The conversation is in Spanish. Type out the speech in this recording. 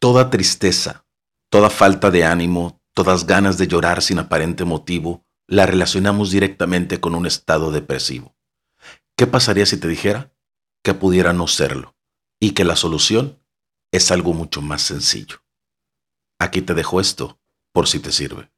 Toda tristeza, toda falta de ánimo, todas ganas de llorar sin aparente motivo, la relacionamos directamente con un estado depresivo. ¿Qué pasaría si te dijera que pudiera no serlo y que la solución es algo mucho más sencillo? Aquí te dejo esto por si te sirve.